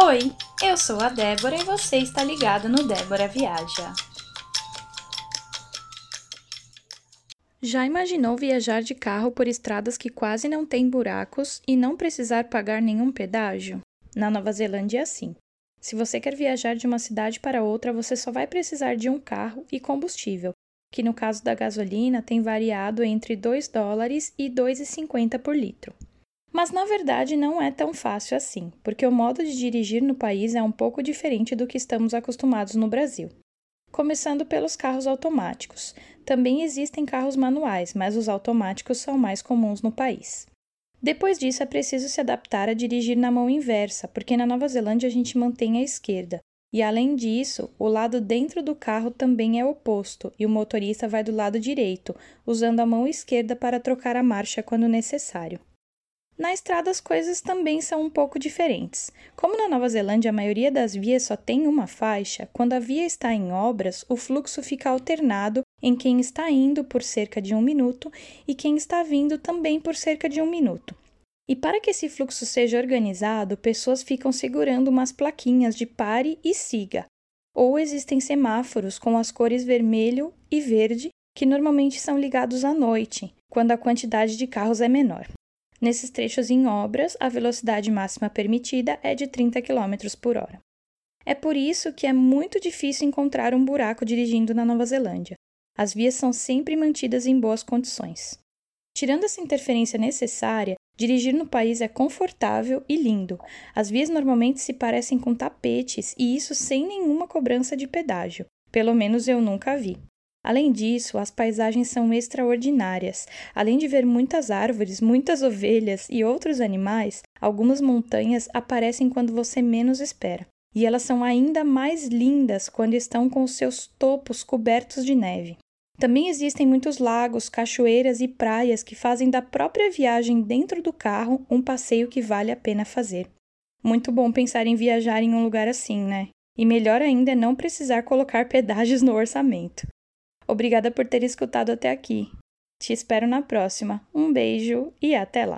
Oi, eu sou a Débora e você está ligado no Débora Viaja. Já imaginou viajar de carro por estradas que quase não têm buracos e não precisar pagar nenhum pedágio? Na Nova Zelândia é assim. Se você quer viajar de uma cidade para outra, você só vai precisar de um carro e combustível, que no caso da gasolina tem variado entre 2 dólares e 2,50 por litro. Mas na verdade não é tão fácil assim, porque o modo de dirigir no país é um pouco diferente do que estamos acostumados no Brasil. Começando pelos carros automáticos. Também existem carros manuais, mas os automáticos são mais comuns no país. Depois disso, é preciso se adaptar a dirigir na mão inversa, porque na Nova Zelândia a gente mantém a esquerda. E além disso, o lado dentro do carro também é oposto e o motorista vai do lado direito, usando a mão esquerda para trocar a marcha quando necessário. Na estrada as coisas também são um pouco diferentes. Como na Nova Zelândia a maioria das vias só tem uma faixa, quando a via está em obras, o fluxo fica alternado em quem está indo por cerca de um minuto e quem está vindo também por cerca de um minuto. E para que esse fluxo seja organizado, pessoas ficam segurando umas plaquinhas de pare e siga. Ou existem semáforos com as cores vermelho e verde, que normalmente são ligados à noite, quando a quantidade de carros é menor. Nesses trechos em obras, a velocidade máxima permitida é de 30 km por hora. É por isso que é muito difícil encontrar um buraco dirigindo na Nova Zelândia. As vias são sempre mantidas em boas condições. Tirando essa interferência necessária, dirigir no país é confortável e lindo. As vias normalmente se parecem com tapetes e isso sem nenhuma cobrança de pedágio. Pelo menos eu nunca vi. Além disso, as paisagens são extraordinárias. Além de ver muitas árvores, muitas ovelhas e outros animais, algumas montanhas aparecem quando você menos espera. E elas são ainda mais lindas quando estão com seus topos cobertos de neve. Também existem muitos lagos, cachoeiras e praias que fazem da própria viagem dentro do carro um passeio que vale a pena fazer. Muito bom pensar em viajar em um lugar assim, né? E melhor ainda é não precisar colocar pedágios no orçamento. Obrigada por ter escutado até aqui. Te espero na próxima. Um beijo e até lá!